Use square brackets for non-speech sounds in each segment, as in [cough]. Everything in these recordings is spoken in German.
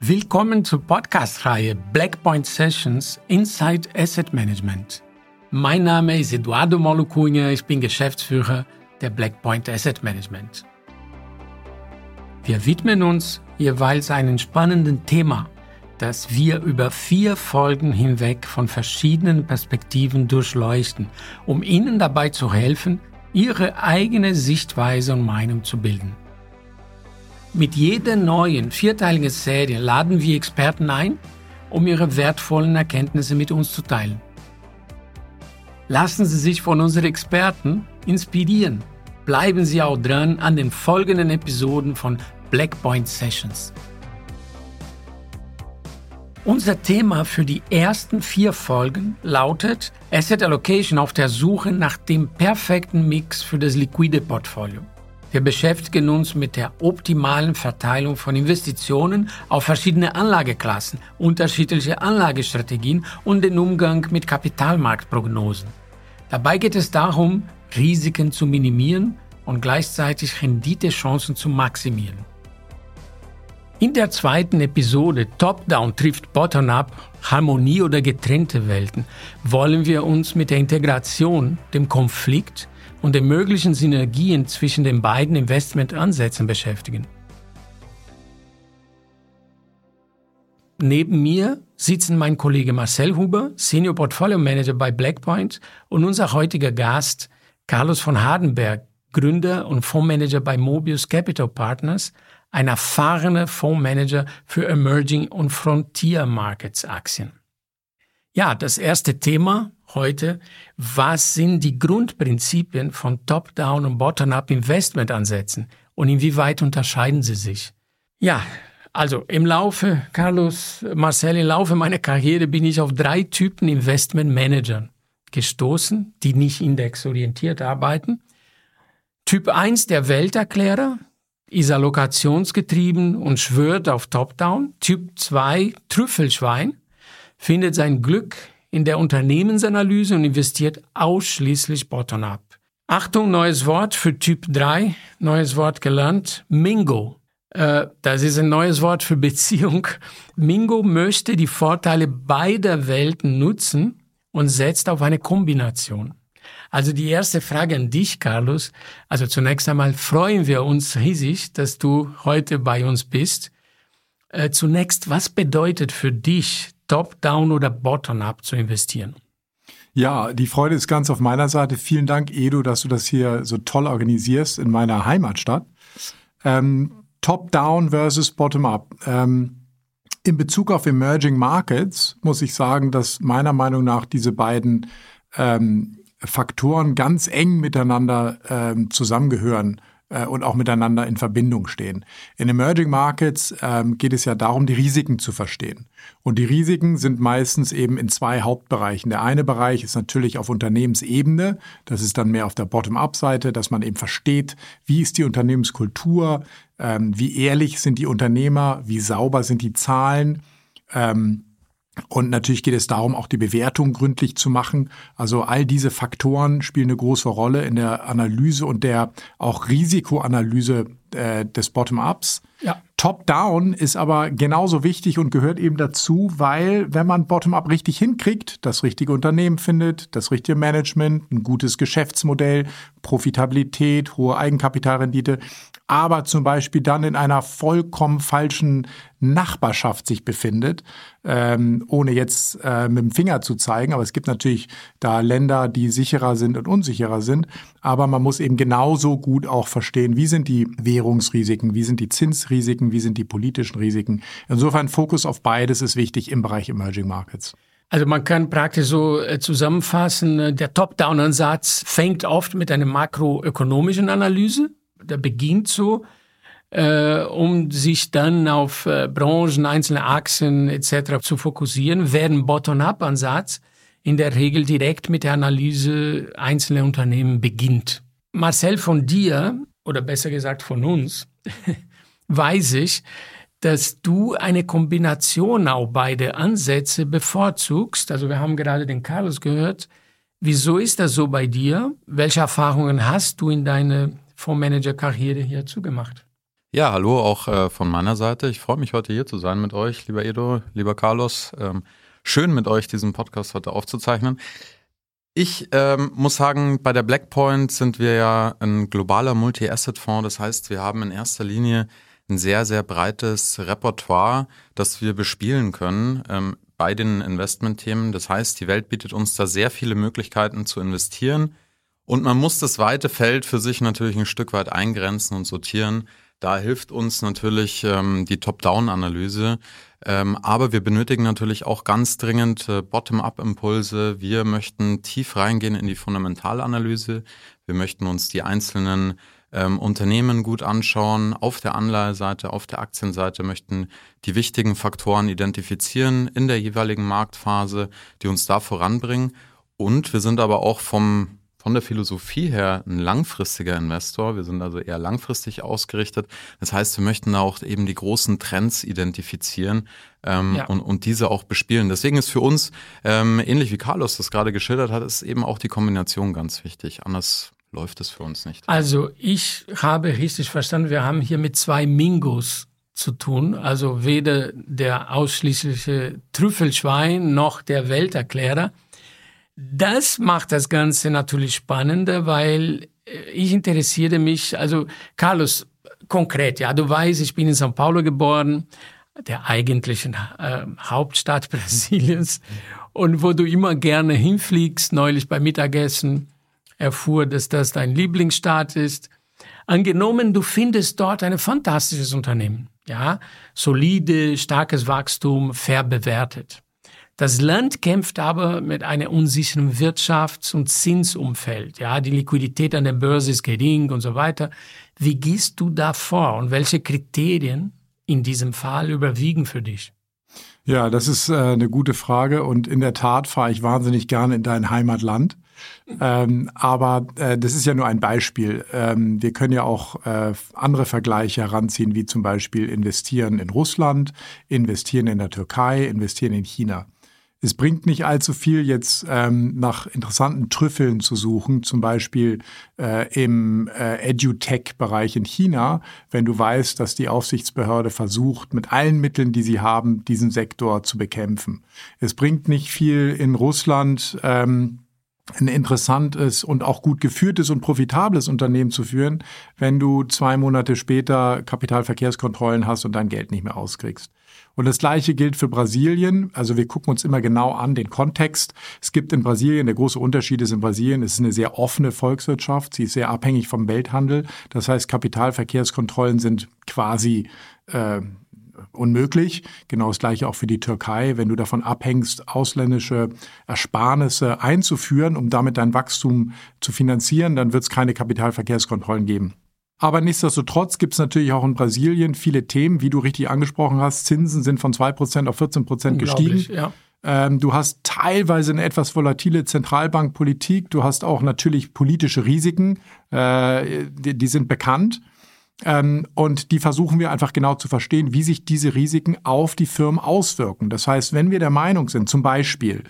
Willkommen zur Podcast-Reihe Blackpoint Sessions Inside Asset Management. Mein Name ist Eduardo Molucunha, ich bin Geschäftsführer der Blackpoint Asset Management. Wir widmen uns jeweils einem spannenden Thema, das wir über vier Folgen hinweg von verschiedenen Perspektiven durchleuchten, um Ihnen dabei zu helfen, Ihre eigene Sichtweise und Meinung zu bilden. Mit jeder neuen vierteiligen Serie laden wir Experten ein, um ihre wertvollen Erkenntnisse mit uns zu teilen. Lassen Sie sich von unseren Experten inspirieren. Bleiben Sie auch dran an den folgenden Episoden von Blackpoint Sessions. Unser Thema für die ersten vier Folgen lautet Asset Allocation auf der Suche nach dem perfekten Mix für das liquide Portfolio. Wir beschäftigen uns mit der optimalen Verteilung von Investitionen auf verschiedene Anlageklassen, unterschiedliche Anlagestrategien und den Umgang mit Kapitalmarktprognosen. Dabei geht es darum, Risiken zu minimieren und gleichzeitig Renditechancen zu maximieren. In der zweiten Episode Top-Down trifft Bottom-Up, Harmonie oder getrennte Welten wollen wir uns mit der Integration, dem Konflikt und den möglichen Synergien zwischen den beiden Investmentansätzen beschäftigen. Neben mir sitzen mein Kollege Marcel Huber, Senior Portfolio Manager bei Blackpoint und unser heutiger Gast Carlos von Hardenberg, Gründer und Fondsmanager bei Mobius Capital Partners, ein erfahrener Fondsmanager für Emerging und Frontier Markets Aktien. Ja, das erste Thema heute, was sind die Grundprinzipien von Top-Down und Bottom-Up Investmentansätzen und inwieweit unterscheiden sie sich? Ja, also im Laufe, Carlos, Marcel, im Laufe meiner Karriere bin ich auf drei Typen Investmentmanagern gestoßen, die nicht indexorientiert arbeiten. Typ 1 der Welterklärer, ist allokationsgetrieben und schwört auf Top-Down. Typ 2 Trüffelschwein, findet sein Glück in der Unternehmensanalyse und investiert ausschließlich bottom-up. Achtung, neues Wort für Typ 3, neues Wort gelernt, Mingo. Äh, das ist ein neues Wort für Beziehung. Mingo möchte die Vorteile beider Welten nutzen und setzt auf eine Kombination. Also die erste Frage an dich, Carlos. Also zunächst einmal freuen wir uns riesig, dass du heute bei uns bist. Äh, zunächst, was bedeutet für dich top-down oder bottom-up zu investieren? Ja, die Freude ist ganz auf meiner Seite. Vielen Dank, Edu, dass du das hier so toll organisierst in meiner Heimatstadt. Ähm, Top-down versus Bottom-up. Ähm, in Bezug auf Emerging Markets muss ich sagen, dass meiner Meinung nach diese beiden ähm, Faktoren ganz eng miteinander ähm, zusammengehören äh, und auch miteinander in Verbindung stehen. In Emerging Markets ähm, geht es ja darum, die Risiken zu verstehen. Und die Risiken sind meistens eben in zwei Hauptbereichen. Der eine Bereich ist natürlich auf Unternehmensebene. Das ist dann mehr auf der Bottom-up-Seite, dass man eben versteht, wie ist die Unternehmenskultur, ähm, wie ehrlich sind die Unternehmer, wie sauber sind die Zahlen. Ähm, und natürlich geht es darum, auch die Bewertung gründlich zu machen. Also all diese Faktoren spielen eine große Rolle in der Analyse und der auch Risikoanalyse äh, des Bottom-ups. Ja. Top-down ist aber genauso wichtig und gehört eben dazu, weil wenn man Bottom-up richtig hinkriegt, das richtige Unternehmen findet, das richtige Management, ein gutes Geschäftsmodell, Profitabilität, hohe Eigenkapitalrendite, aber zum Beispiel dann in einer vollkommen falschen Nachbarschaft sich befindet, ähm, ohne jetzt äh, mit dem Finger zu zeigen. Aber es gibt natürlich da Länder, die sicherer sind und unsicherer sind. Aber man muss eben genauso gut auch verstehen, wie sind die Währungsrisiken, wie sind die Zinsrisiken, wie sind die politischen Risiken. Insofern Fokus auf beides ist wichtig im Bereich Emerging Markets. Also man kann praktisch so äh, zusammenfassen, äh, der Top-Down-Ansatz fängt oft mit einer makroökonomischen Analyse der beginnt so, äh, um sich dann auf äh, Branchen, einzelne Achsen etc. zu fokussieren, während Bottom-up-Ansatz in der Regel direkt mit der Analyse einzelner Unternehmen beginnt. Marcel, von dir, oder besser gesagt von uns, [laughs] weiß ich, dass du eine Kombination auch beider Ansätze bevorzugst. Also wir haben gerade den Carlos gehört. Wieso ist das so bei dir? Welche Erfahrungen hast du in deiner Fondsmanager-Karriere hier zugemacht? Ja, hallo auch äh, von meiner Seite. Ich freue mich heute hier zu sein mit euch, lieber Edo, lieber Carlos. Ähm, schön mit euch diesen Podcast heute aufzuzeichnen. Ich ähm, muss sagen, bei der Blackpoint sind wir ja ein globaler Multi-Asset-Fonds. Das heißt, wir haben in erster Linie ein sehr, sehr breites Repertoire, das wir bespielen können ähm, bei den Investmentthemen. Das heißt, die Welt bietet uns da sehr viele Möglichkeiten zu investieren. Und man muss das weite Feld für sich natürlich ein Stück weit eingrenzen und sortieren. Da hilft uns natürlich ähm, die Top-Down-Analyse, ähm, aber wir benötigen natürlich auch ganz dringend äh, Bottom-up-Impulse. Wir möchten tief reingehen in die Fundamentalanalyse. Wir möchten uns die einzelnen ähm, Unternehmen gut anschauen, auf der Anleiheseite, auf der Aktienseite, möchten die wichtigen Faktoren identifizieren in der jeweiligen Marktphase, die uns da voranbringen. Und wir sind aber auch vom von der Philosophie her ein langfristiger Investor. Wir sind also eher langfristig ausgerichtet. Das heißt, wir möchten da auch eben die großen Trends identifizieren ähm, ja. und, und diese auch bespielen. Deswegen ist für uns, ähm, ähnlich wie Carlos das gerade geschildert hat, ist eben auch die Kombination ganz wichtig. Anders läuft es für uns nicht. Also ich habe richtig verstanden, wir haben hier mit zwei Mingos zu tun. Also weder der ausschließliche Trüffelschwein noch der Welterklärer. Das macht das Ganze natürlich spannender, weil äh, ich interessiere mich, also Carlos, konkret, ja, du weißt, ich bin in São Paulo geboren, der eigentlichen äh, Hauptstadt [laughs] Brasiliens und wo du immer gerne hinfliegst, neulich beim Mittagessen erfuhr, dass das dein Lieblingsstaat ist. Angenommen, du findest dort ein fantastisches Unternehmen, ja, solide, starkes Wachstum, fair bewertet. Das Land kämpft aber mit einer unsicheren Wirtschafts- und Zinsumfeld. Ja, die Liquidität an der Börse ist gering und so weiter. Wie gehst du da vor und welche Kriterien in diesem Fall überwiegen für dich? Ja, das ist äh, eine gute Frage und in der Tat fahre ich wahnsinnig gerne in dein Heimatland. Ähm, aber äh, das ist ja nur ein Beispiel. Ähm, wir können ja auch äh, andere Vergleiche heranziehen, wie zum Beispiel investieren in Russland, investieren in der Türkei, investieren in China. Es bringt nicht allzu viel, jetzt ähm, nach interessanten Trüffeln zu suchen, zum Beispiel äh, im äh, EduTech-Bereich in China, wenn du weißt, dass die Aufsichtsbehörde versucht, mit allen Mitteln, die sie haben, diesen Sektor zu bekämpfen. Es bringt nicht viel in Russland. Ähm, ein interessantes und auch gut geführtes und profitables Unternehmen zu führen, wenn du zwei Monate später Kapitalverkehrskontrollen hast und dein Geld nicht mehr auskriegst. Und das Gleiche gilt für Brasilien. Also wir gucken uns immer genau an den Kontext. Es gibt in Brasilien, der große Unterschied ist in Brasilien, es ist eine sehr offene Volkswirtschaft. Sie ist sehr abhängig vom Welthandel. Das heißt, Kapitalverkehrskontrollen sind quasi äh, unmöglich. Genau das gleiche auch für die Türkei. Wenn du davon abhängst, ausländische Ersparnisse einzuführen, um damit dein Wachstum zu finanzieren, dann wird es keine Kapitalverkehrskontrollen geben. Aber nichtsdestotrotz gibt es natürlich auch in Brasilien viele Themen, wie du richtig angesprochen hast. Zinsen sind von 2% auf 14% gestiegen. Ja. Ähm, du hast teilweise eine etwas volatile Zentralbankpolitik. Du hast auch natürlich politische Risiken, äh, die, die, sind bekannt. Ähm, und die versuchen wir einfach genau zu verstehen, wie sich diese Risiken auf die Firmen auswirken. Das heißt, wenn wir der Meinung sind, zum Beispiel,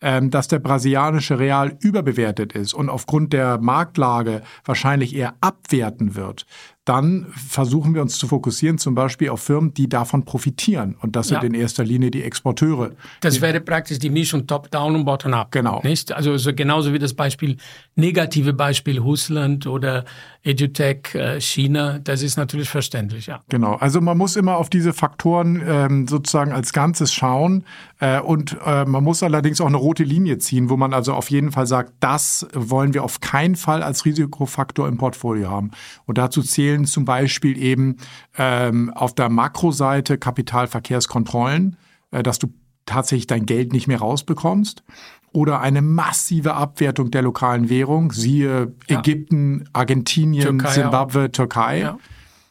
ähm, dass der brasilianische Real überbewertet ist und aufgrund der Marktlage wahrscheinlich eher abwerten wird, dann versuchen wir uns zu fokussieren, zum Beispiel auf Firmen, die davon profitieren. Und das sind ja. in erster Linie die Exporteure. Das wäre praktisch die Mischung Top-Down und Bottom-Up. Genau. Nicht? Also so genauso wie das Beispiel, negative Beispiel Russland oder EduTech äh, China, das ist natürlich verständlich, ja. Genau. Also man muss immer auf diese Faktoren ähm, sozusagen als Ganzes schauen. Äh, und äh, man muss allerdings auch eine rote Linie ziehen, wo man also auf jeden Fall sagt, das wollen wir auf keinen Fall als Risikofaktor im Portfolio haben. Und dazu zählen Regeln, zum Beispiel eben ähm, auf der Makroseite Kapitalverkehrskontrollen, äh, dass du tatsächlich dein Geld nicht mehr rausbekommst. Oder eine massive Abwertung der lokalen Währung, siehe ja. Ägypten, Argentinien, auch. Türkei. Ja.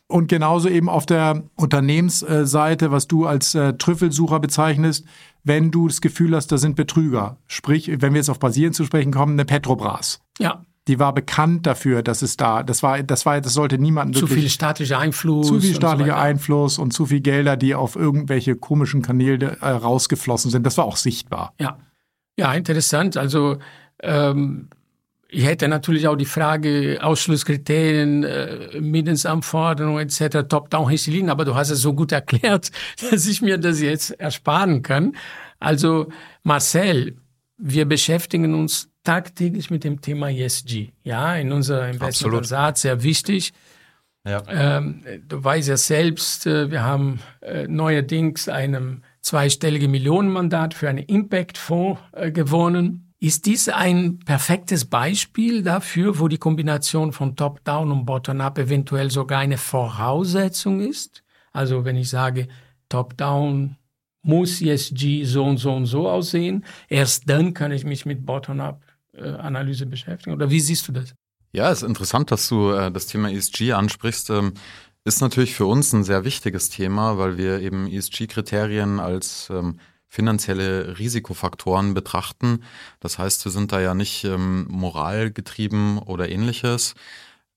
Und genauso eben auf der Unternehmensseite, was du als äh, Trüffelsucher bezeichnest, wenn du das Gefühl hast, da sind Betrüger. Sprich, wenn wir jetzt auf Brasilien zu sprechen kommen, eine Petrobras. Ja die war bekannt dafür, dass es da, das war, das war, das sollte niemanden zu viel staatlicher Einfluss, zu viel staatlicher so Einfluss und zu viel Gelder, die auf irgendwelche komischen Kanäle äh, rausgeflossen sind. Das war auch sichtbar. Ja, ja, interessant. Also ähm, ich hätte natürlich auch die Frage Ausschlusskriterien, äh, Mindestanforderungen etc. Top-down Hestilin, aber du hast es so gut erklärt, [laughs] dass ich mir das jetzt ersparen kann. Also Marcel, wir beschäftigen uns tagtäglich mit dem Thema ESG. Ja, in unserer Investment sehr wichtig. Ja. Ähm, du weißt ja selbst, äh, wir haben äh, neuerdings einem zweistellige Millionenmandat für einen Impact-Fonds äh, gewonnen. Ist dies ein perfektes Beispiel dafür, wo die Kombination von Top-Down und Bottom-Up eventuell sogar eine Voraussetzung ist? Also wenn ich sage, Top-Down muss ESG so und so und so aussehen, erst dann kann ich mich mit Bottom-Up-Analyse äh, beschäftigen. Oder wie siehst du das? Ja, es ist interessant, dass du äh, das Thema ESG ansprichst. Ähm, ist natürlich für uns ein sehr wichtiges Thema, weil wir eben ESG-Kriterien als ähm, finanzielle Risikofaktoren betrachten. Das heißt, wir sind da ja nicht ähm, moralgetrieben oder ähnliches,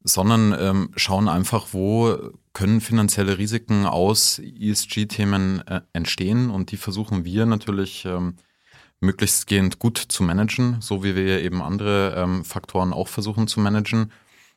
sondern ähm, schauen einfach, wo können finanzielle Risiken aus ESG-Themen äh, entstehen und die versuchen wir natürlich ähm, möglichstgehend gut zu managen, so wie wir eben andere ähm, Faktoren auch versuchen zu managen.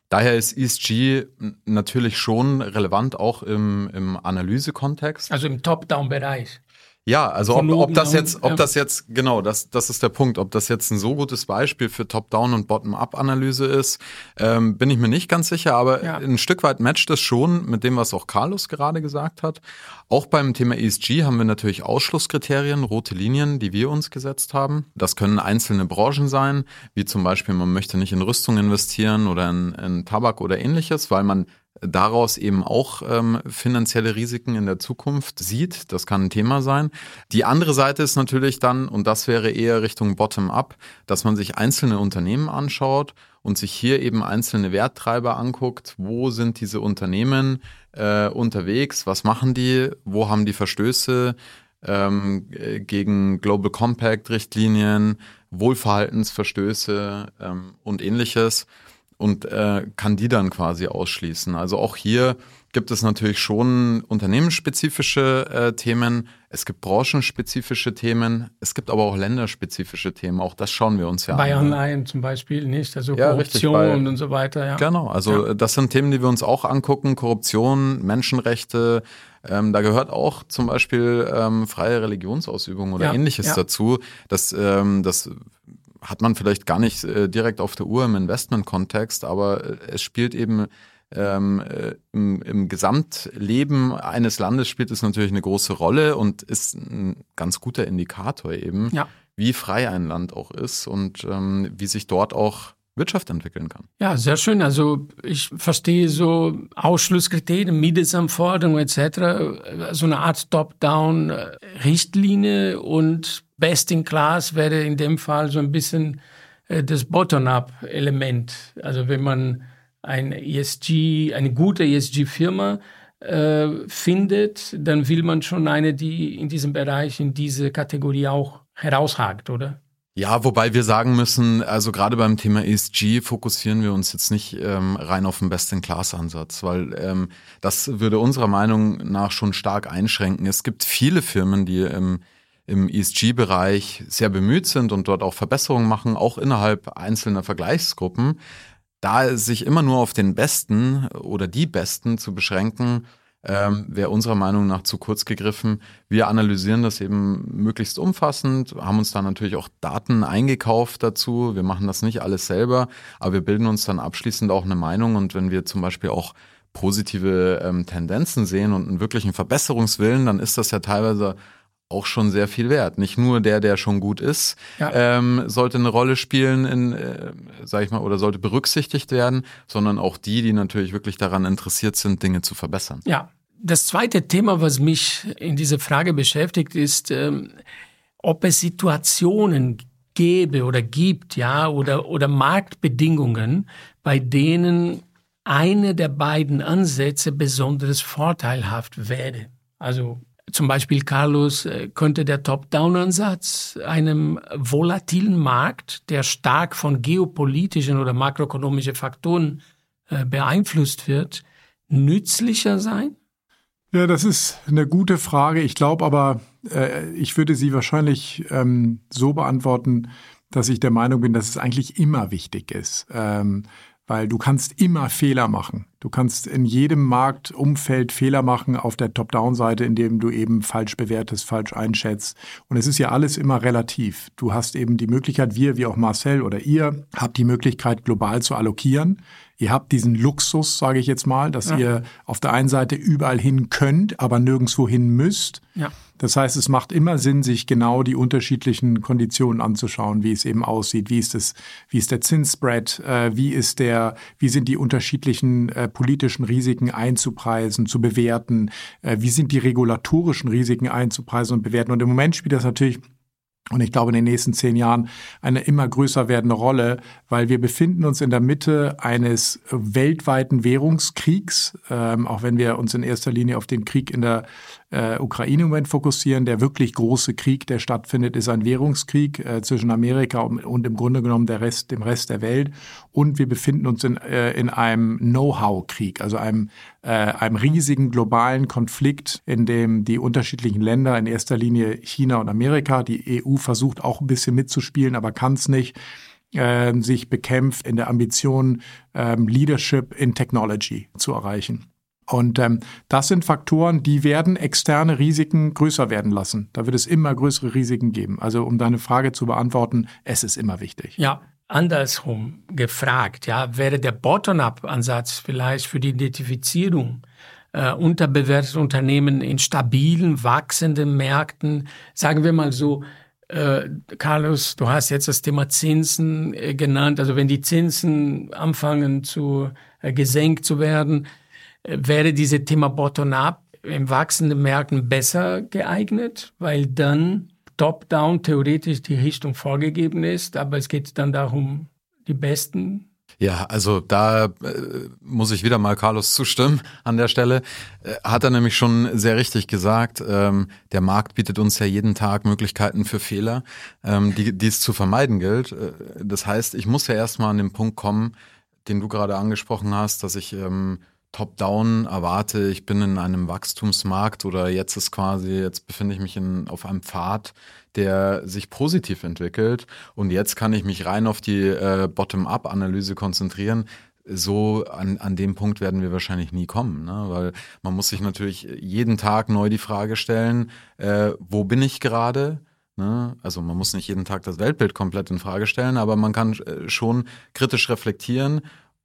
Daher ist ESG natürlich schon relevant auch im, im Analysekontext. Also im Top-Down-Bereich. Ja, also ob, ob das jetzt, ob das jetzt, genau, das, das ist der Punkt, ob das jetzt ein so gutes Beispiel für Top-Down und Bottom-Up-Analyse ist, ähm, bin ich mir nicht ganz sicher, aber ja. ein Stück weit matcht es schon mit dem, was auch Carlos gerade gesagt hat. Auch beim Thema ESG haben wir natürlich Ausschlusskriterien, rote Linien, die wir uns gesetzt haben. Das können einzelne Branchen sein, wie zum Beispiel, man möchte nicht in Rüstung investieren oder in, in Tabak oder ähnliches, weil man daraus eben auch ähm, finanzielle Risiken in der Zukunft sieht. Das kann ein Thema sein. Die andere Seite ist natürlich dann, und das wäre eher Richtung Bottom-up, dass man sich einzelne Unternehmen anschaut und sich hier eben einzelne Werttreiber anguckt. Wo sind diese Unternehmen äh, unterwegs? Was machen die? Wo haben die Verstöße? Ähm, gegen Global Compact Richtlinien, Wohlverhaltensverstöße ähm, und ähnliches und äh, kann die dann quasi ausschließen. Also auch hier gibt es natürlich schon unternehmensspezifische äh, Themen, es gibt branchenspezifische Themen, es gibt aber auch länderspezifische Themen. Auch das schauen wir uns ja bei an. Bei Online zum Beispiel nicht, also ja, Korruption richtig, und so weiter. Ja. Genau, also ja. das sind Themen, die wir uns auch angucken. Korruption, Menschenrechte, ähm, da gehört auch zum Beispiel ähm, freie Religionsausübung oder ähnliches dazu. Das, ähm, das hat man vielleicht gar nicht äh, direkt auf der Uhr im Investment-Kontext, aber äh, es spielt eben ähm, äh, im, im Gesamtleben eines Landes spielt es natürlich eine große Rolle und ist ein ganz guter Indikator eben, ja. wie frei ein Land auch ist und ähm, wie sich dort auch Wirtschaft entwickeln kann. Ja, sehr schön. Also ich verstehe so Ausschlusskriterien, Mindestanforderungen etc., so eine Art Top-Down-Richtlinie und Best in Class wäre in dem Fall so ein bisschen äh, das Bottom-up-Element. Also wenn man ein ESG, eine gute ESG-Firma äh, findet, dann will man schon eine, die in diesem Bereich, in diese Kategorie auch herausragt, oder? Ja, wobei wir sagen müssen, also gerade beim Thema ESG fokussieren wir uns jetzt nicht ähm, rein auf den Best-in-Class-Ansatz, weil ähm, das würde unserer Meinung nach schon stark einschränken. Es gibt viele Firmen, die im, im ESG-Bereich sehr bemüht sind und dort auch Verbesserungen machen, auch innerhalb einzelner Vergleichsgruppen. Da sich immer nur auf den Besten oder die Besten zu beschränken, ähm, wäre unserer Meinung nach zu kurz gegriffen. Wir analysieren das eben möglichst umfassend, haben uns da natürlich auch Daten eingekauft dazu. Wir machen das nicht alles selber, aber wir bilden uns dann abschließend auch eine Meinung und wenn wir zum Beispiel auch positive ähm, Tendenzen sehen und einen wirklichen Verbesserungswillen, dann ist das ja teilweise auch schon sehr viel wert. Nicht nur der, der schon gut ist, ja. ähm, sollte eine Rolle spielen, in, äh, sag ich mal, oder sollte berücksichtigt werden, sondern auch die, die natürlich wirklich daran interessiert sind, Dinge zu verbessern. Ja. Das zweite Thema, was mich in dieser Frage beschäftigt, ist, ähm, ob es Situationen gäbe oder gibt, ja, oder, oder Marktbedingungen, bei denen eine der beiden Ansätze besonders vorteilhaft wäre. Also zum Beispiel, Carlos, äh, könnte der Top-Down-Ansatz einem volatilen Markt, der stark von geopolitischen oder makroökonomischen Faktoren äh, beeinflusst wird, nützlicher sein? Ja, das ist eine gute Frage. Ich glaube aber, äh, ich würde sie wahrscheinlich ähm, so beantworten, dass ich der Meinung bin, dass es eigentlich immer wichtig ist. Ähm, weil du kannst immer Fehler machen. Du kannst in jedem Marktumfeld Fehler machen auf der Top-Down-Seite, indem du eben falsch bewertest, falsch einschätzt. Und es ist ja alles immer relativ. Du hast eben die Möglichkeit, wir, wie auch Marcel oder ihr, habt die Möglichkeit, global zu allokieren. Ihr habt diesen Luxus, sage ich jetzt mal, dass ja. ihr auf der einen Seite überall hin könnt, aber nirgendwo hin müsst. Ja. Das heißt, es macht immer Sinn, sich genau die unterschiedlichen Konditionen anzuschauen, wie es eben aussieht, wie ist es, wie ist der Zinsspread, äh, wie ist der, wie sind die unterschiedlichen äh, politischen Risiken einzupreisen, zu bewerten, äh, wie sind die regulatorischen Risiken einzupreisen und bewerten. Und im Moment spielt das natürlich und ich glaube in den nächsten zehn Jahren eine immer größer werdende Rolle, weil wir befinden uns in der Mitte eines weltweiten Währungskriegs, ähm, auch wenn wir uns in erster Linie auf den Krieg in der äh, Ukraine im Moment fokussieren. Der wirklich große Krieg, der stattfindet, ist ein Währungskrieg äh, zwischen Amerika und, und, im Grunde genommen der Rest, dem Rest der Welt. Und wir befinden uns in, äh, in einem Know-how-Krieg, also einem, äh, einem riesigen globalen Konflikt, in dem die unterschiedlichen Länder, in erster Linie China und Amerika, die EU versucht auch ein bisschen mitzuspielen, aber kann es nicht, äh, sich bekämpft in der Ambition, ähm, Leadership in Technology zu erreichen. Und ähm, das sind Faktoren, die werden externe Risiken größer werden lassen. Da wird es immer größere Risiken geben. Also um deine Frage zu beantworten, es ist immer wichtig. Ja, andersrum gefragt, ja, wäre der Bottom-up-Ansatz vielleicht für die Identifizierung äh, unterbewerteter Unternehmen in stabilen, wachsenden Märkten, sagen wir mal so, äh, Carlos, du hast jetzt das Thema Zinsen äh, genannt. Also wenn die Zinsen anfangen zu äh, gesenkt zu werden, wäre dieses Thema Bottom-up im wachsenden Märkten besser geeignet, weil dann top-down theoretisch die Richtung vorgegeben ist, aber es geht dann darum, die besten ja, also da äh, muss ich wieder mal Carlos zustimmen an der Stelle. Äh, hat er nämlich schon sehr richtig gesagt, ähm, der Markt bietet uns ja jeden Tag Möglichkeiten für Fehler, ähm, die, die es zu vermeiden gilt. Äh, das heißt, ich muss ja erstmal an den Punkt kommen, den du gerade angesprochen hast, dass ich ähm, top-down erwarte, ich bin in einem Wachstumsmarkt oder jetzt ist quasi, jetzt befinde ich mich in, auf einem Pfad, der sich positiv entwickelt und jetzt kann ich mich rein auf die äh, Bottom-up-Analyse konzentrieren. So an, an dem Punkt werden wir wahrscheinlich nie kommen, ne? weil man muss sich natürlich jeden Tag neu die Frage stellen, äh, wo bin ich gerade? Ne? Also man muss nicht jeden Tag das Weltbild komplett in Frage stellen, aber man kann äh, schon kritisch reflektieren,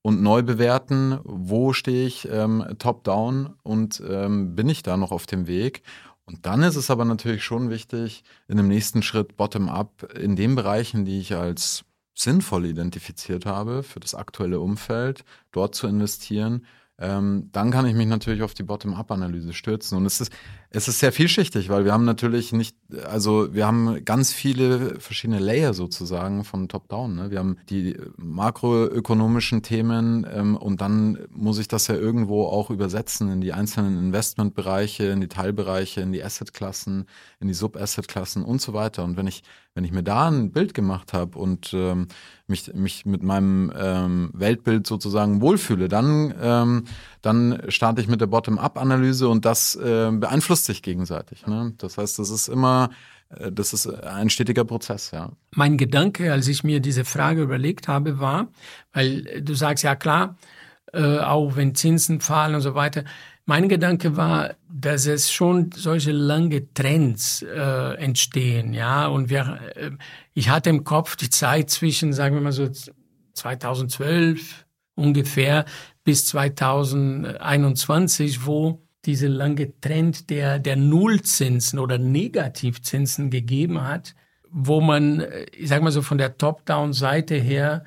und neu bewerten, wo stehe ich ähm, top-down und ähm, bin ich da noch auf dem Weg. Und dann ist es aber natürlich schon wichtig, in dem nächsten Schritt bottom-up in den Bereichen, die ich als sinnvoll identifiziert habe für das aktuelle Umfeld, dort zu investieren ähm, dann kann ich mich natürlich auf die Bottom-up-Analyse stürzen. Und es ist, es ist sehr vielschichtig, weil wir haben natürlich nicht, also wir haben ganz viele verschiedene Layer sozusagen von Top-Down. Ne? Wir haben die makroökonomischen Themen ähm, und dann muss ich das ja irgendwo auch übersetzen in die einzelnen Investmentbereiche, in die Teilbereiche, in die Assetklassen, in die Sub-Asset-Klassen und so weiter. Und wenn ich, wenn ich mir da ein Bild gemacht habe und ähm, mich, mich mit meinem ähm, Weltbild sozusagen wohlfühle, dann, ähm, dann starte ich mit der Bottom-up-Analyse und das äh, beeinflusst sich gegenseitig. Ne? Das heißt, das ist immer, äh, das ist ein stetiger Prozess, ja. Mein Gedanke, als ich mir diese Frage überlegt habe, war, weil du sagst ja klar, äh, auch wenn Zinsen fallen und so weiter, mein Gedanke war, dass es schon solche lange Trends äh, entstehen, ja. Und wir, äh, ich hatte im Kopf die Zeit zwischen, sagen wir mal so 2012 ungefähr bis 2021, wo diese lange Trend der, der Nullzinsen oder Negativzinsen gegeben hat, wo man, äh, ich sag mal so von der Top-Down-Seite her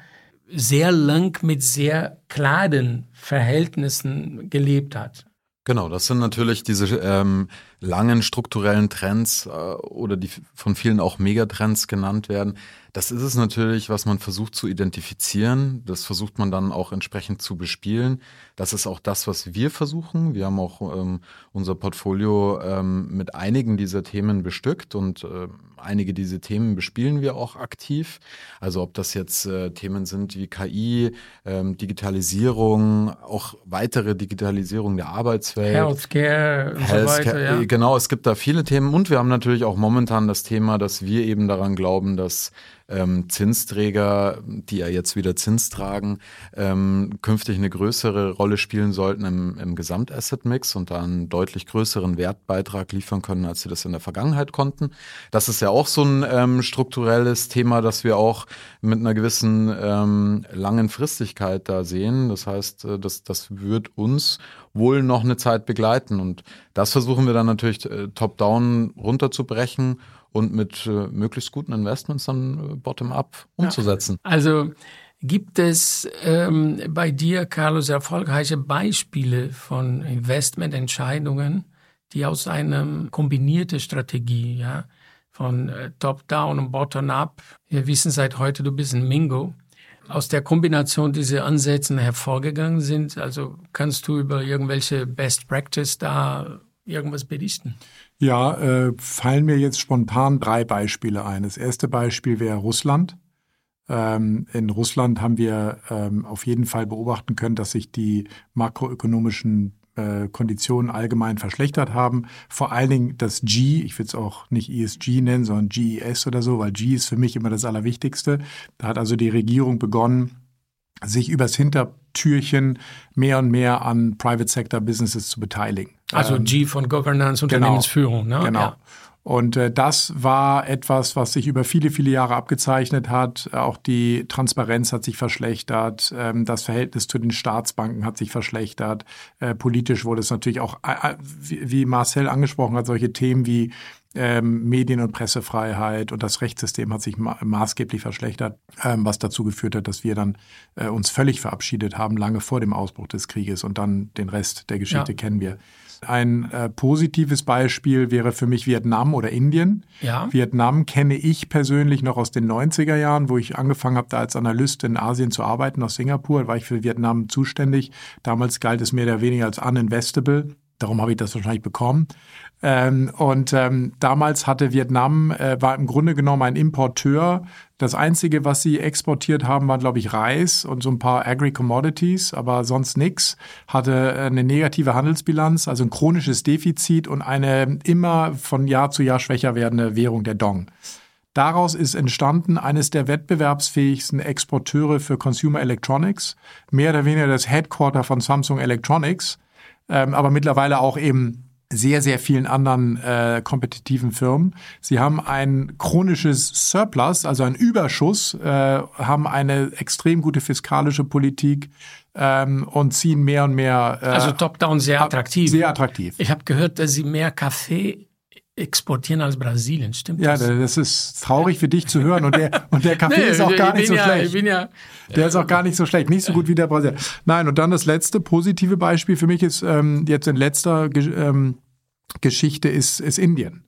sehr lang mit sehr klaren Verhältnissen gelebt hat. Genau, das sind natürlich diese ähm, langen strukturellen Trends äh, oder die von vielen auch Megatrends genannt werden. Das ist es natürlich, was man versucht zu identifizieren. Das versucht man dann auch entsprechend zu bespielen. Das ist auch das, was wir versuchen. Wir haben auch ähm, unser Portfolio ähm, mit einigen dieser Themen bestückt und äh, einige dieser Themen bespielen wir auch aktiv. Also ob das jetzt äh, Themen sind wie KI, ähm, Digitalisierung, auch weitere Digitalisierung der Arbeitswelt. Healthcare und Healthcare, so weiter, ja. Genau, es gibt da viele Themen und wir haben natürlich auch momentan das Thema, dass wir eben daran glauben, dass ähm, Zinsträger, die ja jetzt wieder Zins tragen, ähm, künftig eine größere Rolle spielen sollten im, im Gesamtasset-Mix und da einen deutlich größeren Wertbeitrag liefern können, als sie das in der Vergangenheit konnten. Das ist ja auch so ein ähm, strukturelles Thema, das wir auch mit einer gewissen ähm, langen Fristigkeit da sehen. Das heißt, äh, das, das wird uns wohl noch eine Zeit begleiten. Und das versuchen wir dann natürlich äh, top-down runterzubrechen und mit äh, möglichst guten Investments dann äh, bottom-up umzusetzen. Ja. Also gibt es ähm, bei dir, Carlos, erfolgreiche Beispiele von Investmententscheidungen, die aus einer kombinierten Strategie, ja, von äh, Top-Down und Bottom-Up, wir wissen seit heute, du bist ein Mingo, aus der Kombination dieser Ansätze hervorgegangen sind? Also kannst du über irgendwelche Best Practice da irgendwas berichten? Ja, äh, fallen mir jetzt spontan drei Beispiele ein. Das erste Beispiel wäre Russland. Ähm, in Russland haben wir ähm, auf jeden Fall beobachten können, dass sich die makroökonomischen äh, Konditionen allgemein verschlechtert haben. Vor allen Dingen das G, ich will es auch nicht ESG nennen, sondern GES oder so, weil G ist für mich immer das Allerwichtigste. Da hat also die Regierung begonnen, sich übers Hintertürchen mehr und mehr an Private Sector Businesses zu beteiligen. Also ähm, G von Governance. Unternehmensführung, genau, ne? Genau. Ja. Und äh, das war etwas, was sich über viele, viele Jahre abgezeichnet hat. Auch die Transparenz hat sich verschlechtert, ähm, das Verhältnis zu den Staatsbanken hat sich verschlechtert. Äh, politisch wurde es natürlich auch, äh, wie Marcel angesprochen hat, solche Themen wie ähm, Medien- und Pressefreiheit und das Rechtssystem hat sich ma maßgeblich verschlechtert, ähm, was dazu geführt hat, dass wir dann äh, uns völlig verabschiedet haben, lange vor dem Ausbruch des Krieges und dann den Rest der Geschichte ja. kennen wir. Ein äh, positives Beispiel wäre für mich Vietnam oder Indien. Ja. Vietnam kenne ich persönlich noch aus den 90er Jahren, wo ich angefangen habe, da als Analyst in Asien zu arbeiten, aus Singapur, war ich für Vietnam zuständig. Damals galt es mehr oder weniger als uninvestable. Darum habe ich das wahrscheinlich bekommen. Ähm, und ähm, damals hatte Vietnam, äh, war im Grunde genommen ein Importeur. Das Einzige, was sie exportiert haben, war, glaube ich, Reis und so ein paar Agri-Commodities, aber sonst nichts. Hatte eine negative Handelsbilanz, also ein chronisches Defizit und eine immer von Jahr zu Jahr schwächer werdende Währung der Dong. Daraus ist entstanden eines der wettbewerbsfähigsten Exporteure für Consumer Electronics, mehr oder weniger das Headquarter von Samsung Electronics, ähm, aber mittlerweile auch eben sehr, sehr vielen anderen äh, kompetitiven Firmen. Sie haben ein chronisches Surplus, also ein Überschuss, äh, haben eine extrem gute fiskalische Politik ähm, und ziehen mehr und mehr. Äh, also top-down sehr attraktiv. Sehr attraktiv. Ich habe gehört, dass Sie mehr Kaffee exportieren als Brasilien, stimmt ja, das? Ja, das ist traurig für dich zu hören und der, [laughs] und der Kaffee nee, ist auch gar nicht so ja, schlecht. Ja, der ist auch gar nicht so schlecht, nicht so gut wie der Brasilien. Nein, und dann das letzte positive Beispiel für mich ist ähm, jetzt in letzter ähm, Geschichte ist, ist Indien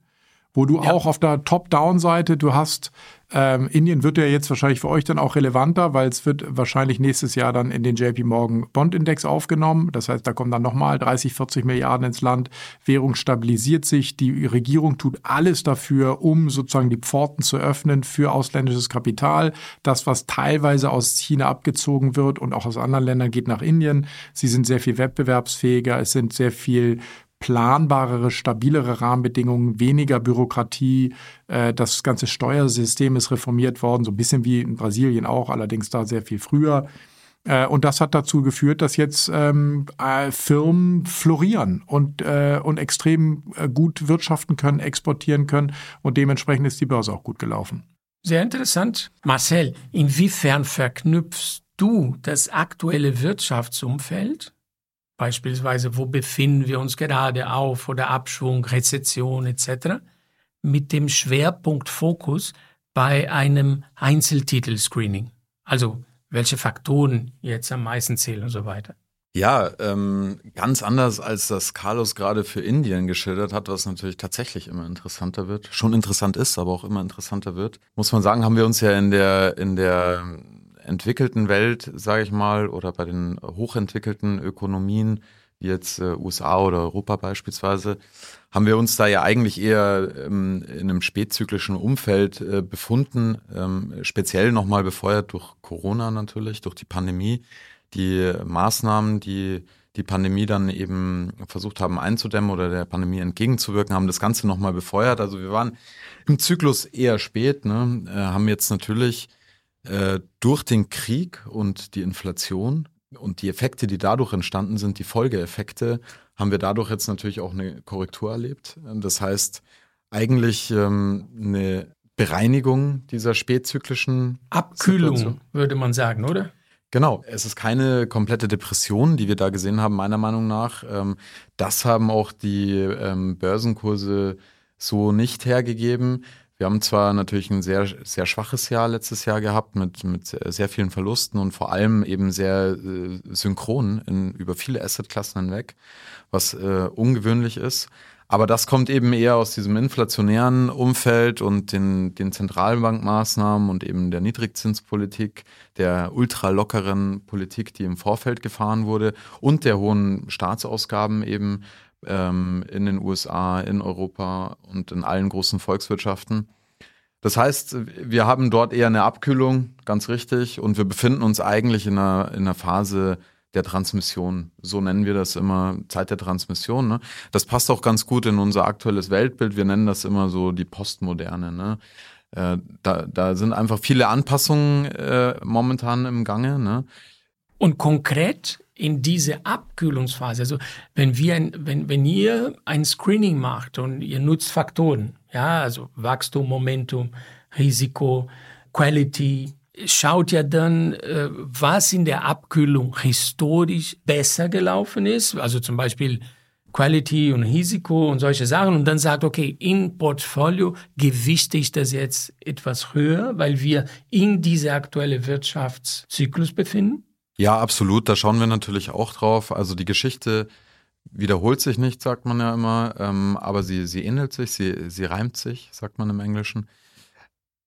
wo du auch auf der Top-Down-Seite, du hast, ähm, Indien wird ja jetzt wahrscheinlich für euch dann auch relevanter, weil es wird wahrscheinlich nächstes Jahr dann in den JP Morgan Bond-Index aufgenommen. Das heißt, da kommen dann nochmal 30, 40 Milliarden ins Land. Währung stabilisiert sich. Die Regierung tut alles dafür, um sozusagen die Pforten zu öffnen für ausländisches Kapital. Das, was teilweise aus China abgezogen wird und auch aus anderen Ländern geht nach Indien. Sie sind sehr viel wettbewerbsfähiger. Es sind sehr viel planbarere, stabilere Rahmenbedingungen, weniger Bürokratie. Äh, das ganze Steuersystem ist reformiert worden, so ein bisschen wie in Brasilien auch, allerdings da sehr viel früher. Äh, und das hat dazu geführt, dass jetzt ähm, äh, Firmen florieren und, und extrem gut wirtschaften können, exportieren können. Und dementsprechend ist die Börse auch gut gelaufen. Sehr interessant. Marcel, inwiefern verknüpfst du das aktuelle Wirtschaftsumfeld beispielsweise wo befinden wir uns gerade auf oder Abschwung, Rezession etc., mit dem Schwerpunkt Fokus bei einem Einzeltitel-Screening. Also welche Faktoren jetzt am meisten zählen und so weiter. Ja, ähm, ganz anders als das Carlos gerade für Indien geschildert hat, was natürlich tatsächlich immer interessanter wird, schon interessant ist, aber auch immer interessanter wird, muss man sagen, haben wir uns ja in der in der entwickelten Welt, sage ich mal, oder bei den hochentwickelten Ökonomien, wie jetzt äh, USA oder Europa beispielsweise, haben wir uns da ja eigentlich eher ähm, in einem spätzyklischen Umfeld äh, befunden, ähm, speziell nochmal befeuert durch Corona natürlich, durch die Pandemie. Die Maßnahmen, die die Pandemie dann eben versucht haben einzudämmen oder der Pandemie entgegenzuwirken, haben das Ganze nochmal befeuert. Also wir waren im Zyklus eher spät, ne? äh, haben jetzt natürlich äh, durch den Krieg und die Inflation und die Effekte, die dadurch entstanden sind, die Folgeeffekte, haben wir dadurch jetzt natürlich auch eine Korrektur erlebt. Das heißt, eigentlich ähm, eine Bereinigung dieser spätzyklischen Abkühlung, Situation. würde man sagen, oder? Genau, es ist keine komplette Depression, die wir da gesehen haben, meiner Meinung nach. Ähm, das haben auch die ähm, Börsenkurse so nicht hergegeben. Wir haben zwar natürlich ein sehr, sehr schwaches Jahr letztes Jahr gehabt mit, mit sehr vielen Verlusten und vor allem eben sehr äh, synchron in, über viele Assetklassen hinweg, was äh, ungewöhnlich ist. Aber das kommt eben eher aus diesem inflationären Umfeld und den, den Zentralbankmaßnahmen und eben der Niedrigzinspolitik, der ultralockeren Politik, die im Vorfeld gefahren wurde und der hohen Staatsausgaben eben ähm, in den USA, in Europa und in allen großen Volkswirtschaften. Das heißt, wir haben dort eher eine Abkühlung, ganz richtig, und wir befinden uns eigentlich in einer, in einer Phase der Transmission. So nennen wir das immer, Zeit der Transmission. Ne? Das passt auch ganz gut in unser aktuelles Weltbild. Wir nennen das immer so die Postmoderne. Ne? Äh, da, da sind einfach viele Anpassungen äh, momentan im Gange. Ne? Und konkret in diese Abkühlungsphase, also wenn wir, ein, wenn, wenn ihr ein Screening macht und ihr nutzt Faktoren, ja, also Wachstum, Momentum, Risiko, Quality, schaut ja dann, äh, was in der Abkühlung historisch besser gelaufen ist, also zum Beispiel Quality und Risiko und solche Sachen und dann sagt, okay, in Portfolio gewichte ich das jetzt etwas höher, weil wir in diese aktuelle Wirtschaftszyklus befinden? Ja, absolut. Da schauen wir natürlich auch drauf. Also die Geschichte wiederholt sich nicht, sagt man ja immer, ähm, aber sie, sie ähnelt sich, sie, sie reimt sich, sagt man im Englischen.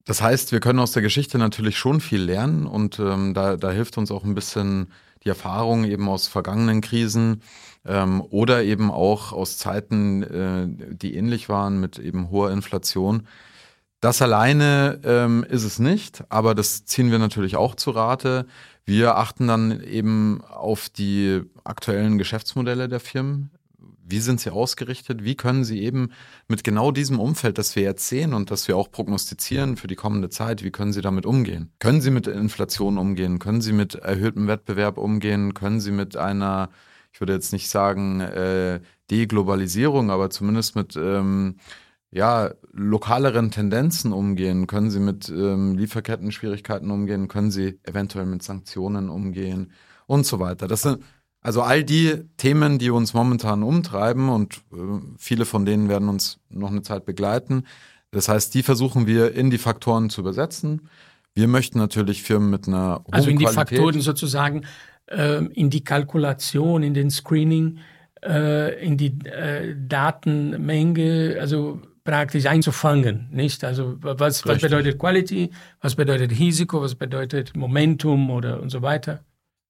Das heißt, wir können aus der Geschichte natürlich schon viel lernen und ähm, da, da hilft uns auch ein bisschen die Erfahrung eben aus vergangenen Krisen ähm, oder eben auch aus Zeiten, äh, die ähnlich waren mit eben hoher Inflation. Das alleine ähm, ist es nicht, aber das ziehen wir natürlich auch zu Rate. Wir achten dann eben auf die aktuellen Geschäftsmodelle der Firmen. Wie sind sie ausgerichtet? Wie können sie eben mit genau diesem Umfeld, das wir jetzt sehen und das wir auch prognostizieren für die kommende Zeit, wie können sie damit umgehen? Können sie mit Inflation umgehen? Können sie mit erhöhtem Wettbewerb umgehen? Können sie mit einer, ich würde jetzt nicht sagen äh, Deglobalisierung, aber zumindest mit ähm, ja, lokaleren Tendenzen umgehen? Können Sie mit ähm, Lieferketten-Schwierigkeiten umgehen? Können Sie eventuell mit Sanktionen umgehen? Und so weiter. Das sind also all die Themen, die uns momentan umtreiben und äh, viele von denen werden uns noch eine Zeit begleiten. Das heißt, die versuchen wir in die Faktoren zu übersetzen. Wir möchten natürlich Firmen mit einer hohen Also in die Qualität Faktoren sozusagen, äh, in die Kalkulation, in den Screening, äh, in die äh, Datenmenge, also praktisch einzufangen, nicht? Also was, was bedeutet Quality, was bedeutet Risiko, was bedeutet Momentum oder und so weiter?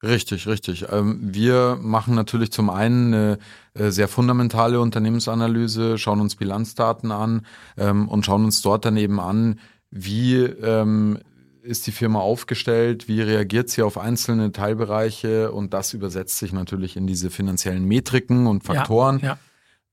Richtig, richtig. Ähm, wir machen natürlich zum einen eine äh, sehr fundamentale Unternehmensanalyse, schauen uns Bilanzdaten an ähm, und schauen uns dort dann eben an, wie ähm, ist die Firma aufgestellt, wie reagiert sie auf einzelne Teilbereiche und das übersetzt sich natürlich in diese finanziellen Metriken und Faktoren. Ja, ja.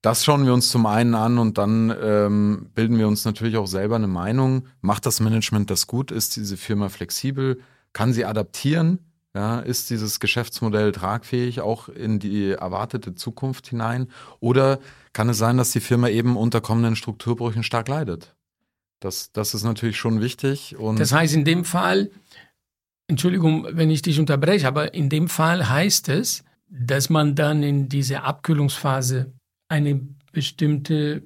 Das schauen wir uns zum einen an und dann ähm, bilden wir uns natürlich auch selber eine Meinung. Macht das Management das gut? Ist diese Firma flexibel? Kann sie adaptieren? Ja, ist dieses Geschäftsmodell tragfähig auch in die erwartete Zukunft hinein? Oder kann es sein, dass die Firma eben unter kommenden Strukturbrüchen stark leidet? Das, das ist natürlich schon wichtig. Das heißt, in dem Fall, Entschuldigung, wenn ich dich unterbreche, aber in dem Fall heißt es, dass man dann in diese Abkühlungsphase eine bestimmte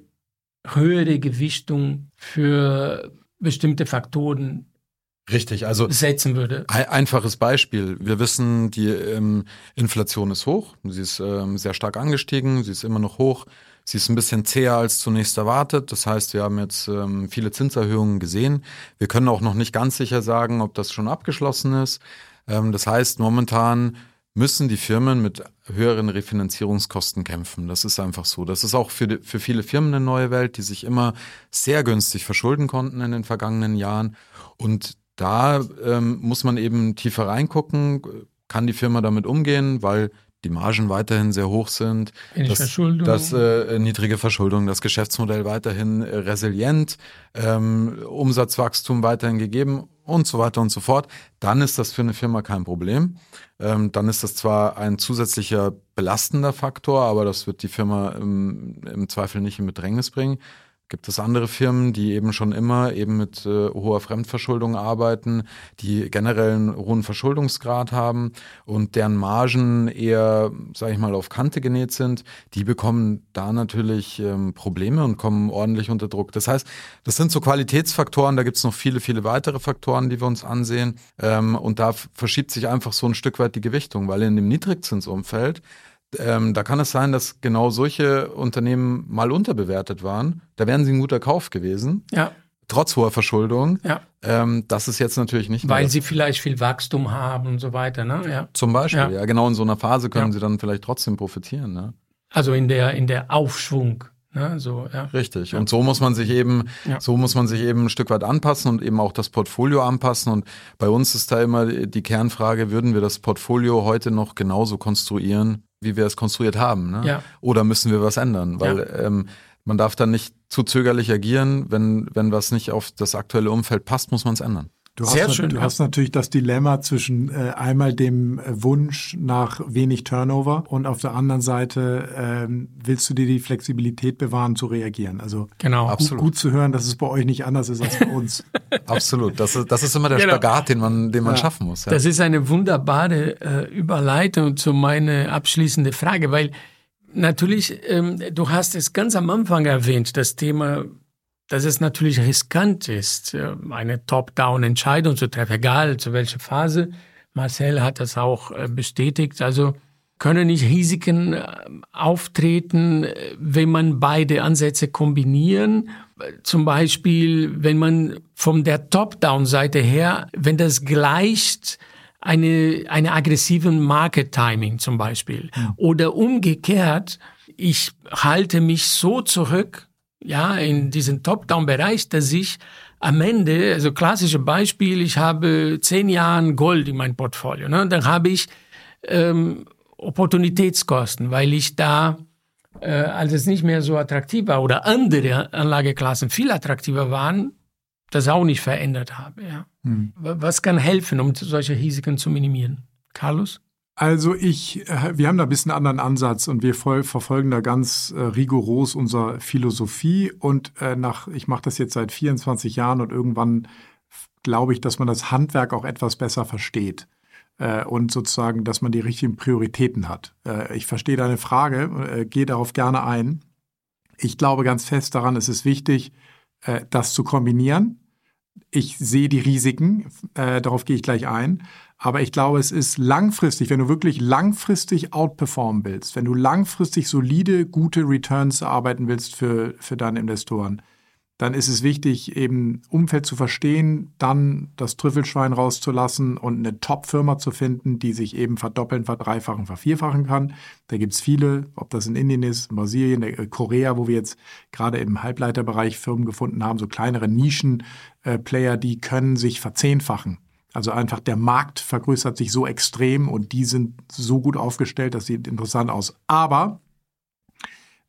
höhere Gewichtung für bestimmte Faktoren Richtig, also setzen würde. Ein einfaches Beispiel. Wir wissen, die ähm, Inflation ist hoch, sie ist ähm, sehr stark angestiegen, sie ist immer noch hoch, sie ist ein bisschen zäher als zunächst erwartet. Das heißt, wir haben jetzt ähm, viele Zinserhöhungen gesehen. Wir können auch noch nicht ganz sicher sagen, ob das schon abgeschlossen ist. Ähm, das heißt, momentan müssen die Firmen mit höheren Refinanzierungskosten kämpfen. Das ist einfach so. Das ist auch für, die, für viele Firmen eine neue Welt, die sich immer sehr günstig verschulden konnten in den vergangenen Jahren. Und da ähm, muss man eben tiefer reingucken. Kann die Firma damit umgehen? Weil die Margen weiterhin sehr hoch sind, dass, Verschuldung. dass äh, niedrige Verschuldung, das Geschäftsmodell weiterhin äh, resilient, ähm, Umsatzwachstum weiterhin gegeben und so weiter und so fort, dann ist das für eine Firma kein Problem. Ähm, dann ist das zwar ein zusätzlicher belastender Faktor, aber das wird die Firma im, im Zweifel nicht in Bedrängnis bringen gibt es andere Firmen, die eben schon immer eben mit äh, hoher Fremdverschuldung arbeiten, die generell einen hohen Verschuldungsgrad haben und deren Margen eher, sage ich mal, auf Kante genäht sind, die bekommen da natürlich ähm, Probleme und kommen ordentlich unter Druck. Das heißt, das sind so Qualitätsfaktoren, da gibt es noch viele, viele weitere Faktoren, die wir uns ansehen ähm, und da verschiebt sich einfach so ein Stück weit die Gewichtung, weil in dem Niedrigzinsumfeld ähm, da kann es sein, dass genau solche Unternehmen mal unterbewertet waren. Da wären sie ein guter Kauf gewesen. Ja. Trotz hoher Verschuldung. Ja. Ähm, das ist jetzt natürlich nicht Weil sie vielleicht viel Wachstum haben und so weiter, ne? Ja. Zum Beispiel, Ja. ja. Genau in so einer Phase können Ja. sie dann vielleicht trotzdem profitieren. Ne? Also in der, in der Aufschwung, ne? So, ja. Richtig. Und so muss man sich eben, Ja. so muss man sich eben ein Stück weit anpassen und eben auch das Portfolio anpassen. Und bei uns ist da immer die Kernfrage, würden wir das Portfolio heute noch genauso konstruieren, wie wir es konstruiert haben? Ne? Ja. Oder müssen wir was ändern? Weil ähm, man darf dann nicht zu zögerlich agieren. Wenn, wenn was nicht auf das aktuelle Umfeld passt, muss man es ändern. Du Sehr hast, schön, du ja. hast natürlich das Dilemma zwischen äh, einmal dem äh, Wunsch nach wenig Turnover und auf der anderen Seite ähm, willst du dir die Flexibilität bewahren zu reagieren. Also Genau. gut, Absolut. gut zu hören, dass es bei euch nicht anders ist als bei uns. [laughs] Absolut. Das ist, das ist immer der Genau. Spagat, den man, den man Ja. schaffen muss. Ja. Das ist eine wunderbare äh, Überleitung zu meiner abschließenden Frage, weil natürlich, ähm, du hast es ganz am Anfang erwähnt, das Thema, dass es natürlich riskant ist, äh, eine Top-Down-Entscheidung zu treffen, egal zu welcher Phase. Marcel hat das auch äh, bestätigt. Also können nicht Risiken äh, auftreten, wenn man beide Ansätze kombinieren. Zum Beispiel, wenn man von der Top-Down-Seite her, wenn das gleicht, eine, eine aggressiven Market-Timing zum Beispiel. Oder umgekehrt, ich halte mich so zurück, ja, in diesen Top-Down-Bereich, dass ich am Ende, also klassische Beispiel, ich habe zehn Jahren Gold in mein Portfolio, ne? dann habe ich ähm, Opportunitätskosten, weil ich da, äh, als es nicht mehr so attraktiv war oder andere Anlageklassen viel attraktiver waren, das auch nicht verändert habe. Ja. Hm. Wa- Was kann helfen, um solche Risiken zu minimieren? Carlos? Also ich, äh, wir haben da ein bisschen einen anderen Ansatz und wir verfolgen da ganz äh, rigoros unsere Philosophie und äh, nach, ich mache das jetzt seit 24 Jahren und irgendwann glaube ich, dass man das Handwerk auch etwas besser versteht und sozusagen, dass man die richtigen Prioritäten hat. Ich verstehe deine Frage, gehe darauf gerne ein. Ich glaube ganz fest daran, es ist wichtig, das zu kombinieren. Ich sehe die Risiken, äh, darauf gehe ich gleich ein. Aber ich glaube, es ist langfristig, wenn du wirklich langfristig outperformen willst, wenn du langfristig solide, gute Returns erarbeiten willst für, für deine Investoren, dann ist es wichtig, eben Umfeld zu verstehen, dann das Trüffelschwein rauszulassen und eine Top-Firma zu finden, die sich eben verdoppeln, verdreifachen, vervierfachen kann. Da gibt's viele, ob das in Indien ist, in Brasilien, äh, Korea, wo wir jetzt gerade im Halbleiterbereich Firmen gefunden haben, so kleinere Nischen-Player, die können sich verzehnfachen. Also einfach der Markt vergrößert sich so extrem und die sind so gut aufgestellt, das sieht interessant aus. Aber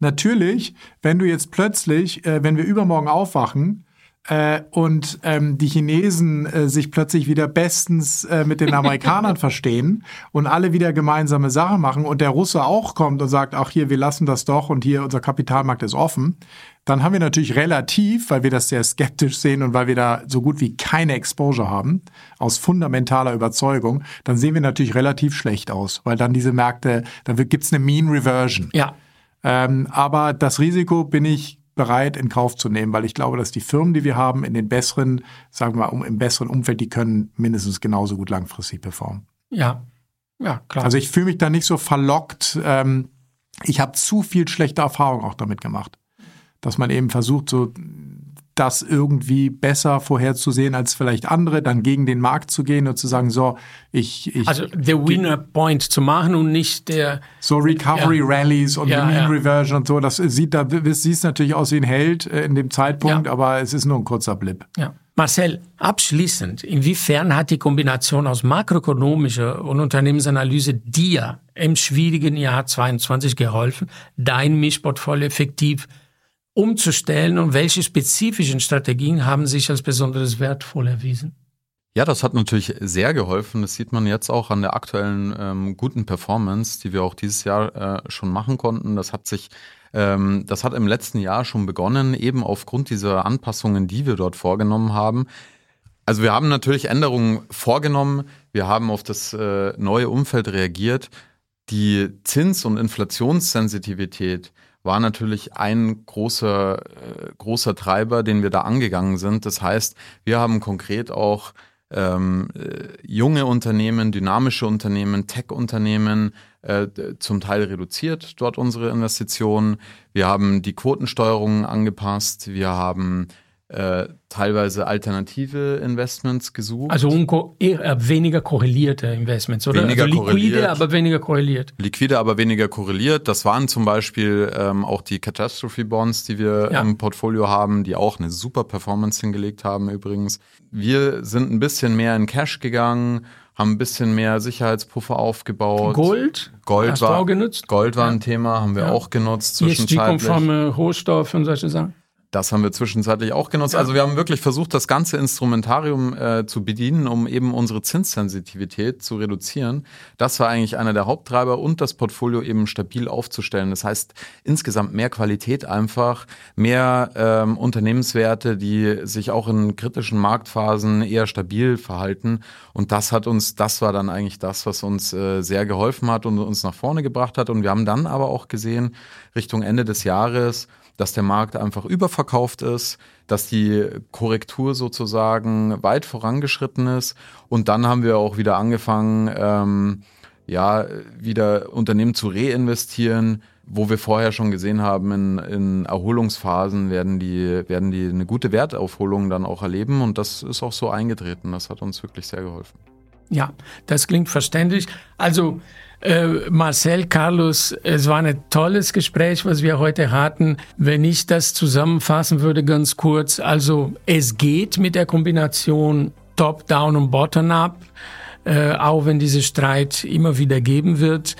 natürlich, wenn du jetzt plötzlich, äh, wenn wir übermorgen aufwachen äh, und ähm, die Chinesen äh, sich plötzlich wieder bestens äh, mit den Amerikanern [laughs] verstehen und alle wieder gemeinsame Sachen machen und der Russe auch kommt und sagt, ach hier, wir lassen das doch und hier unser Kapitalmarkt ist offen, dann haben wir natürlich relativ, weil wir das sehr skeptisch sehen und weil wir da so gut wie keine Exposure haben, aus fundamentaler Überzeugung, dann sehen wir natürlich relativ schlecht aus, weil dann diese Märkte, da gibt's eine Mean Reversion. Ja, Ähm, aber das Risiko bin ich bereit in Kauf zu nehmen, weil ich glaube, dass die Firmen, die wir haben, in den besseren, sagen wir mal, um, im besseren Umfeld, die können mindestens genauso gut langfristig performen. ja, ja, klar. Also ich fühle mich da nicht so verlockt. Ähm, ich habe zu viel schlechte Erfahrung auch damit gemacht, dass man eben versucht, so das irgendwie besser vorherzusehen als vielleicht andere, dann gegen den Markt zu gehen und zu sagen, so, ich, ich also der Winner Point zu machen und nicht der, So Recovery Ja. Rallies und Ja, Mean ja. Reversion und so, das sieht da siehst natürlich aus wie ein Held äh, in dem Zeitpunkt, Ja. aber es ist nur ein kurzer Blip. ja. Marcel, abschließend, inwiefern hat die Kombination aus makroökonomischer und Unternehmensanalyse dir im schwierigen Jahr 22 geholfen, dein Mischportfolio effektiv umzustellen und welche spezifischen Strategien haben sich als besonders wertvoll erwiesen? Ja, das hat natürlich sehr geholfen. Das sieht man jetzt auch an der aktuellen ähm, guten Performance, die wir auch dieses Jahr äh, schon machen konnten. Das hat sich, ähm, das hat im letzten Jahr schon begonnen, eben aufgrund dieser Anpassungen, die wir dort vorgenommen haben. Also wir haben natürlich Änderungen vorgenommen. Wir haben auf das äh, neue Umfeld reagiert. Die Zins- und Inflationssensitivität war natürlich ein großer, äh, großer Treiber, den wir da angegangen sind. Das heißt, wir haben konkret auch ähm, äh, junge Unternehmen, dynamische Unternehmen, Tech-Unternehmen äh, zum Teil reduziert dort unsere Investitionen. Wir haben die Quotensteuerung angepasst. Wir haben äh, teilweise alternative Investments gesucht. Also eher weniger korrelierte Investments, oder? Weniger also liquide, aber weniger korreliert. Liquide, aber weniger korreliert. Das waren zum Beispiel ähm, auch die Catastrophe Bonds, die wir ja. im Portfolio haben, die auch eine super Performance hingelegt haben übrigens. Wir sind ein bisschen mehr in Cash gegangen, haben ein bisschen mehr Sicherheitspuffer aufgebaut. Gold? Gold Hast war, du auch genutzt? Gold war ein Thema, haben wir ja. auch genutzt zwischenzeitlich. ESG-konforme Rohstoffe und solche Sachen. Das haben wir zwischenzeitlich auch genutzt. Also wir haben wirklich versucht, das ganze Instrumentarium äh, zu bedienen, um eben unsere Zinssensitivität zu reduzieren. Das war eigentlich einer der Haupttreiber und das Portfolio eben stabil aufzustellen. Das heißt insgesamt mehr Qualität einfach, mehr ähm, Unternehmenswerte, die sich auch in kritischen Marktphasen eher stabil verhalten. Und das hat uns, das war dann eigentlich das, was uns äh, sehr geholfen hat und uns nach vorne gebracht hat. Und wir haben dann aber auch gesehen, Richtung Ende des Jahres, dass der Markt einfach überverkauft ist, dass die Korrektur sozusagen weit vorangeschritten ist. Und dann haben wir auch wieder angefangen, ähm, ja, wieder Unternehmen zu reinvestieren, wo wir vorher schon gesehen haben, in, in Erholungsphasen werden die, werden die eine gute Wertaufholung dann auch erleben. Und das ist auch so eingetreten. Das hat uns wirklich sehr geholfen. Ja, das klingt verständlich. Also äh, Marcel, Carlos, es war ein tolles Gespräch, was wir heute hatten. Wenn ich das zusammenfassen würde, ganz kurz. Also es geht mit der Kombination Top-Down und Bottom-Up, äh, auch wenn diese Streit immer wieder geben wird.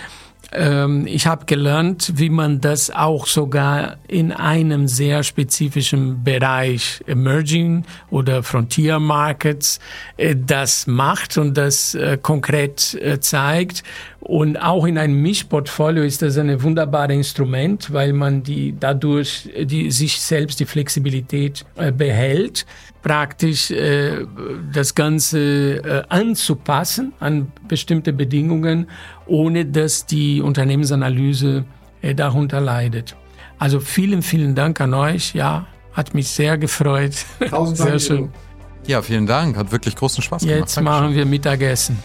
Ähm, ich habe gelernt, wie man das auch sogar in einem sehr spezifischen Bereich Emerging oder Frontier Markets äh, das macht und das äh, konkret äh, zeigt. Und auch in einem Mischportfolio ist das ein wunderbares Instrument, weil man die dadurch die, sich selbst die Flexibilität äh, behält, praktisch äh, das Ganze äh, anzupassen an bestimmte Bedingungen, ohne dass die Unternehmensanalyse äh, darunter leidet. Also vielen, vielen Dank an euch. Ja, hat mich sehr gefreut. Tausend [laughs] Dank. Sehr schön. Ja, vielen Dank. Hat wirklich großen Spaß gemacht. Jetzt machen wir Mittagessen.